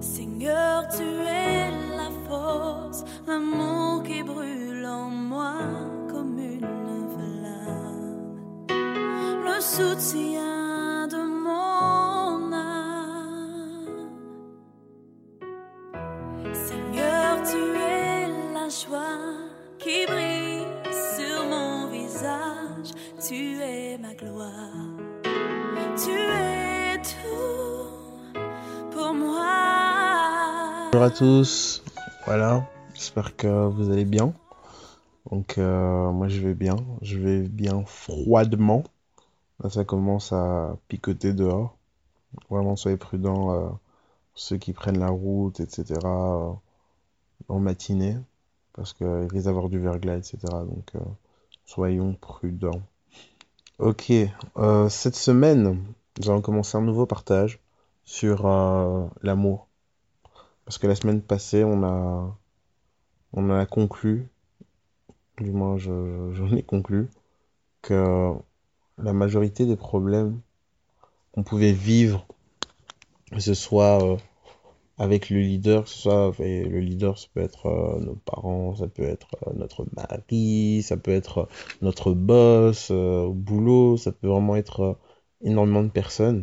Seigneur, tu es la force, l'amour qui brûle en moi comme une flamme, le soutien de mon âme. Seigneur, tu es la joie qui brille sur mon visage, tu es ma gloire, Bonjour à tous, voilà, j'espère que vous allez bien. Donc euh, moi je vais bien, je vais bien froidement. Là ça commence à picoter dehors. Vraiment soyez prudents, euh, ceux qui prennent la route, etc. euh, en matinée, parce qu'il risque d'avoir du verglas, etc. Donc soyons prudents. Ok, cette semaine, nous allons commencer un nouveau partage sur l'amour. Parce que la semaine passée, on a, on a conclu, du moins je- je- j'en ai conclu, que la majorité des problèmes qu'on pouvait vivre, que ce soit euh, avec le leader, que ce soit, et le leader, ça peut être euh, nos parents, ça peut être euh, notre mari, ça peut être notre boss au boulot, ça peut vraiment être énormément de personnes,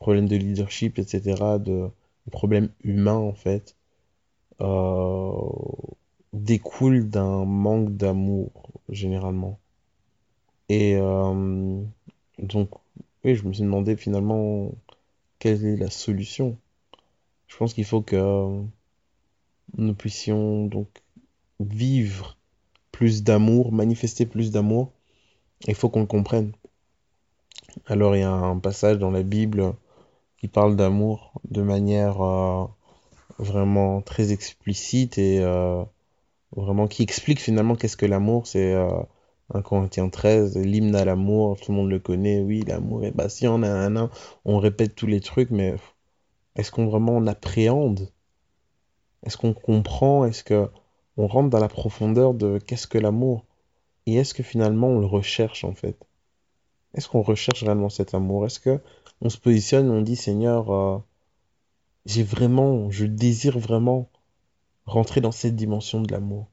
problèmes de leadership, etc., de problèmes humains en fait euh, découle d'un manque d'amour, généralement. Et euh, donc, oui, je me suis demandé finalement quelle est la solution. Je pense qu'il faut que nous puissions donc vivre plus d'amour, manifester plus d'amour. Il faut qu'on le comprenne. Alors, il y a un passage dans la Bible qui parle d'amour de manière euh, vraiment très explicite et euh, vraiment qui explique finalement qu'est-ce que l'amour. C'est euh, 1 Corinthiens 13, l'hymne à l'amour, tout le monde le connaît. Oui, l'amour est patient, on un, un, on répète tous les trucs, mais est-ce qu'on vraiment on appréhende? Est-ce qu'on comprend? Est-ce que on rentre dans la profondeur de qu'est-ce que l'amour? Et est-ce que finalement on le recherche en fait? Est-ce qu'on recherche réellement cet amour? Est-ce que on se positionne on dit Seigneur, j'ai vraiment, je désire vraiment rentrer dans cette dimension de l'amour.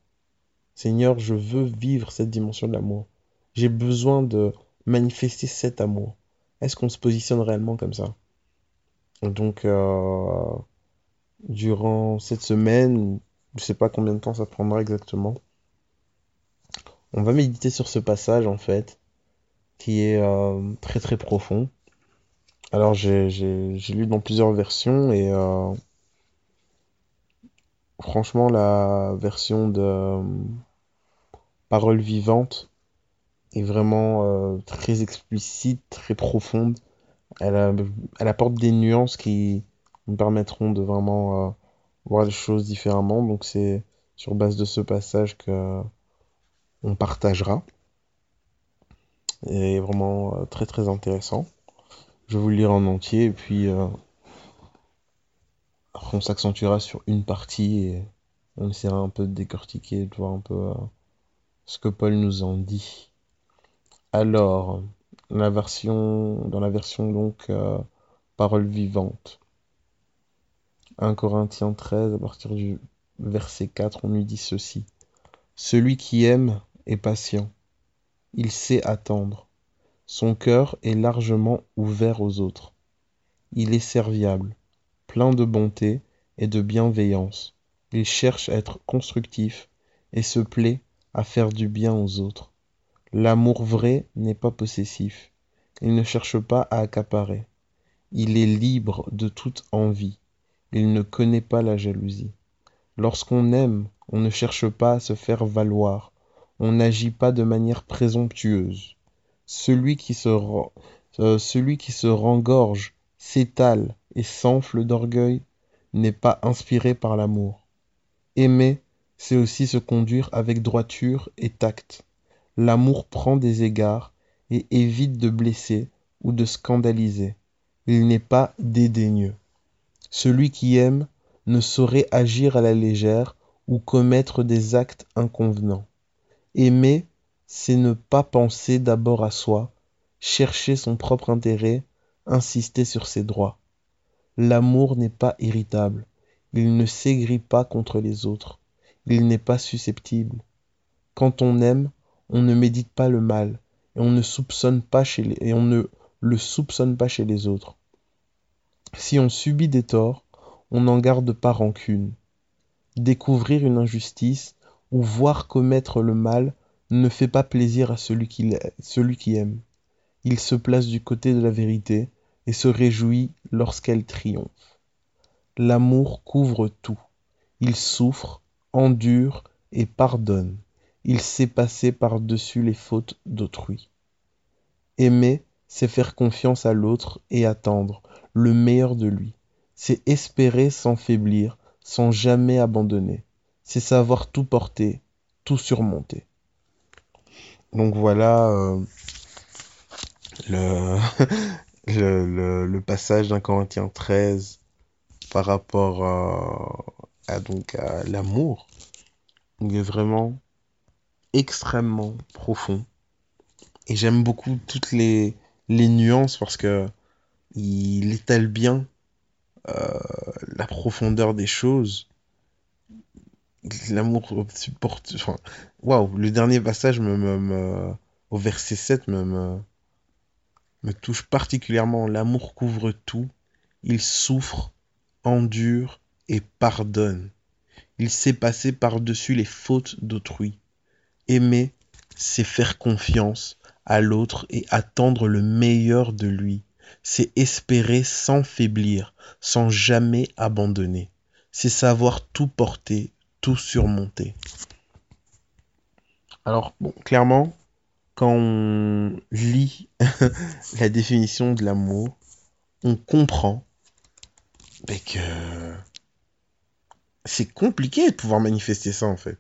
Seigneur, je veux vivre cette dimension de l'amour. J'ai besoin de manifester cet amour. Est-ce qu'on se positionne réellement comme ça? Donc, euh, durant cette semaine, je sais pas combien de temps ça prendra exactement, on va méditer sur ce passage en fait, qui est euh, très très profond. Alors, j'ai lu dans plusieurs versions et euh, franchement, la version de euh, Parole vivante est vraiment euh, très explicite, très profonde. Elle, elle apporte des nuances qui nous permettront de vraiment euh, voir les choses différemment. Donc, c'est sur base de ce passage que on partagera. Et vraiment euh, très très intéressant. Je vais vous le lire en entier et puis euh, on s'accentuera sur une partie et on essaiera un peu de décortiquer, de voir un peu euh, ce que Paul nous en dit. Alors, dans la version donc euh, parole vivante, 1 Corinthiens 13, à partir du verset 4, on lui dit ceci. Celui qui aime est patient, il sait attendre, son cœur est largement ouvert aux autres, il est serviable, plein de bonté et de bienveillance, il cherche à être constructif et se plaît à faire du bien aux autres. L'amour vrai n'est pas possessif, il ne cherche pas à accaparer, il est libre de toute envie, il ne connaît pas la jalousie. Lorsqu'on aime, on ne cherche pas à se faire valoir, on n'agit pas de manière présomptueuse. Celui qui se, ren- euh, celui qui se rengorge, s'étale et s'enfle d'orgueil n'est pas inspiré par l'amour. Aimer, c'est aussi se conduire avec droiture et tact. L'amour prend des égards et évite de blesser ou de scandaliser. Il n'est pas dédaigneux. Celui qui aime ne saurait agir à la légère ou commettre des actes inconvenants. Aimer, c'est ne pas penser d'abord à soi, chercher son propre intérêt, insister sur ses droits. L'amour n'est pas irritable, Il ne s'aigrit pas contre les autres. Il n'est pas susceptible. Quand on aime, on ne médite pas le mal et on ne soupçonne pas chez et on ne le soupçonne pas chez les autres. Si on subit des torts, on n'en garde pas rancune. Découvrir une injustice ou voir commettre le mal ne fait pas plaisir à celui qui, celui aime. Il se place du côté de la vérité et se réjouit lorsqu'elle triomphe. L'amour couvre tout. Il souffre, endure et pardonne. Il sait passer par-dessus les fautes d'autrui. Aimer, c'est faire confiance à l'autre et attendre le meilleur de lui. C'est espérer sans faiblir, sans jamais abandonner. C'est savoir tout porter, tout surmonter. Donc voilà euh, le, le, le, passage d'un Corinthien 13 par rapport à, donc à l'amour. Il est vraiment extrêmement profond. Et j'aime beaucoup toutes les, les nuances parce que il étale bien euh, la profondeur des choses. L'amour supporte. Enfin, waouh, le dernier passage, me, au verset 7, me, me touche particulièrement. L'amour couvre tout. Il souffre, endure et pardonne. Il sait passer par-dessus les fautes d'autrui. Aimer, c'est faire confiance à l'autre et attendre le meilleur de lui. C'est espérer sans faiblir, sans jamais abandonner. C'est savoir tout porter, tout surmonter. Alors, bon, clairement, quand on lit la définition de l'amour, on comprend que c'est compliqué de pouvoir manifester ça en fait.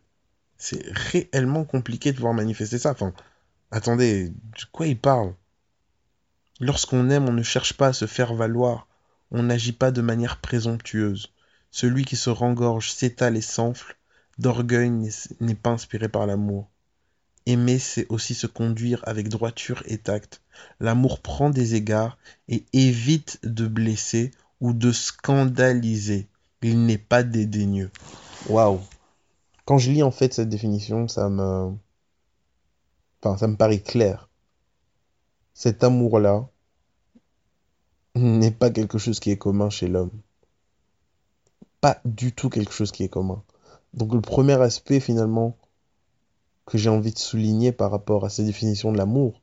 C'est réellement compliqué de pouvoir manifester ça. Enfin, attendez, de quoi il parle? Lorsqu'on aime, on ne cherche pas à se faire valoir. On n'agit pas de manière présomptueuse. Celui qui se rengorge, s'étale et s'enfle, d'orgueil n'est pas inspiré par l'amour. Aimer, c'est aussi se conduire avec droiture et tact. L'amour prend des égards et évite de blesser ou de scandaliser. Il n'est pas dédaigneux. Waouh. Quand je lis en fait cette définition, ça me, enfin, ça me paraît clair. Cet amour-là n'est pas quelque chose qui est commun chez l'homme. Pas du tout quelque chose qui est commun. Donc le premier aspect finalement que j'ai envie de souligner par rapport à cette définition de l'amour,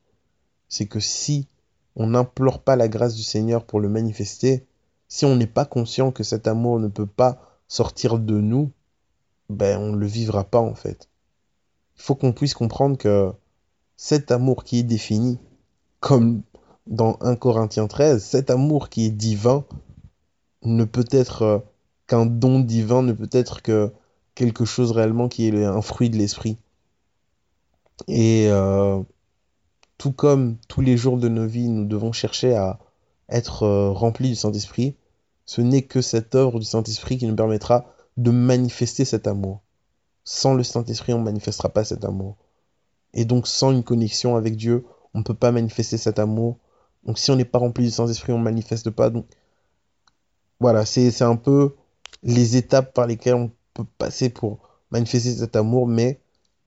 c'est que si on n'implore pas la grâce du Seigneur pour le manifester, si on n'est pas conscient que cet amour ne peut pas sortir de nous, ben on ne le vivra pas en fait. Il faut qu'on puisse comprendre que cet amour qui est défini, comme dans 1 Corinthiens 13, cet amour qui est divin ne peut être euh, qu'un don divin, ne peut être que quelque chose réellement qui est un fruit de l'esprit. Et euh, tout comme tous les jours de nos vies, nous devons chercher à être euh, remplis du Saint-Esprit, ce n'est que cette œuvre du Saint-Esprit qui nous permettra de manifester cet amour. Sans le Saint-Esprit, on ne manifestera pas cet amour. Et donc, sans une connexion avec Dieu, on ne peut pas manifester cet amour. Donc, si on n'est pas rempli du Saint-Esprit, on ne manifeste pas. Donc, voilà, c'est un peu les étapes par lesquelles on peut passer pour manifester cet amour, mais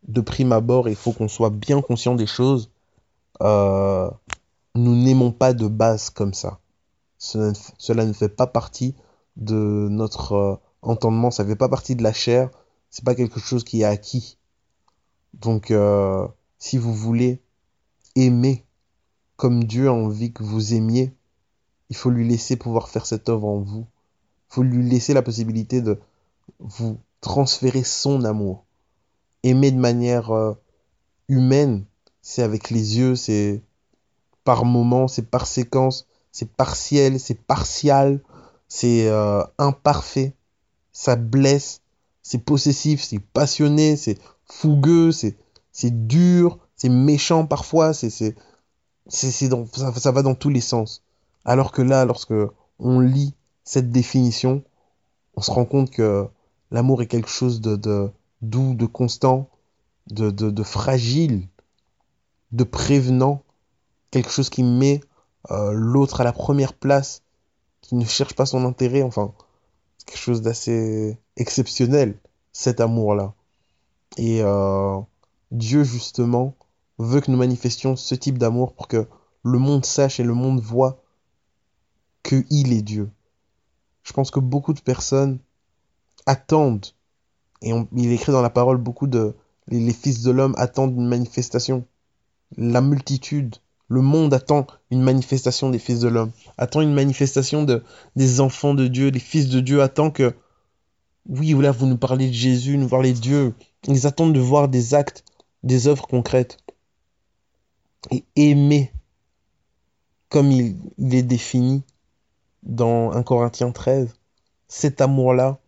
de prime abord, il faut qu'on soit bien conscient des choses. Euh, nous n'aimons pas de base comme ça. Cela, ne fait pas partie de notre euh, entendement, ça ne fait pas partie de la chair, c'est pas quelque chose qui est acquis. Donc, euh, si vous voulez aimer comme Dieu a envie que vous aimiez, il faut lui laisser pouvoir faire cette œuvre en vous. Faut lui laisser la possibilité de vous transférer son amour. Aimer de manière euh, humaine, c'est avec les yeux, c'est par moment, c'est par séquence, c'est partiel, c'est partial, c'est euh, imparfait, ça blesse, c'est possessif, c'est passionné, c'est fougueux, c'est dur, c'est méchant parfois, c'est c'est c'est ça, ça va dans tous les sens. Alors que là, lorsque on lit cette définition, on se rend compte que l'amour est quelque chose de, doux, de constant, de, fragile, de prévenant, quelque chose qui met euh, l'autre à la première place, qui ne cherche pas son intérêt, enfin, quelque chose d'assez exceptionnel, cet amour-là. Et euh, Dieu, justement, veut que nous manifestions ce type d'amour pour que le monde sache et le monde voit qu'il est Dieu. Je pense que beaucoup de personnes attendent, et il écrit dans la parole beaucoup de les, fils de l'homme attendent une manifestation. La multitude, le monde attend une manifestation des fils de l'homme, attend une manifestation de, des enfants de Dieu, des fils de Dieu, attend que, oui, là, vous nous parlez de Jésus, nous parlez de Dieu. Ils attendent de voir des actes, des œuvres concrètes. Et aimer comme il, il est défini dans 1 Corinthiens 13, cet amour-là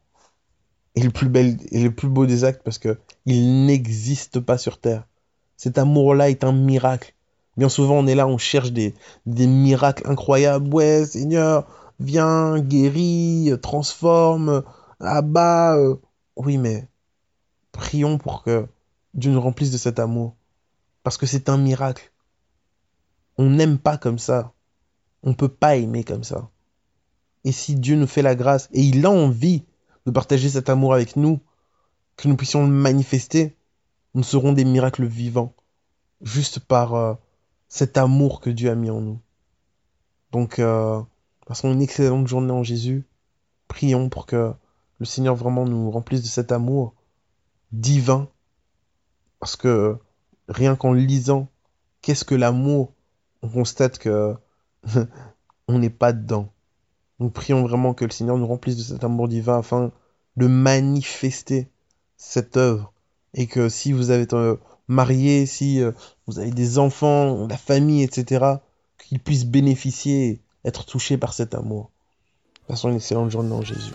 est le plus bel et le plus beau des actes parce que il n'existe pas sur terre. Cet amour-là est un miracle. Bien souvent, on est là, on cherche des, des miracles incroyables. Ouais, Seigneur, viens, guéris, transforme, abat. Euh. Oui, mais prions pour que Dieu nous remplisse de cet amour. Parce que c'est un miracle. On n'aime pas comme ça. On ne peut pas aimer comme ça. Et si Dieu nous fait la grâce, et il a envie de partager cet amour avec nous, que nous puissions le manifester, nous serons des miracles vivants, juste par euh, cet amour que Dieu a mis en nous. Donc, euh, passons une excellente journée en Jésus. Prions pour que le Seigneur vraiment nous remplisse de cet amour divin. Parce que rien qu'en lisant qu'est-ce que l'amour, on constate que on n'est pas dedans. Nous prions vraiment que le Seigneur nous remplisse de cet amour divin afin de manifester cette œuvre. Et que si vous avez euh, marié, si euh, vous avez des enfants, la famille, etc., qu'ils puissent bénéficier, être touchés par cet amour. Passons une excellente journée en Jésus.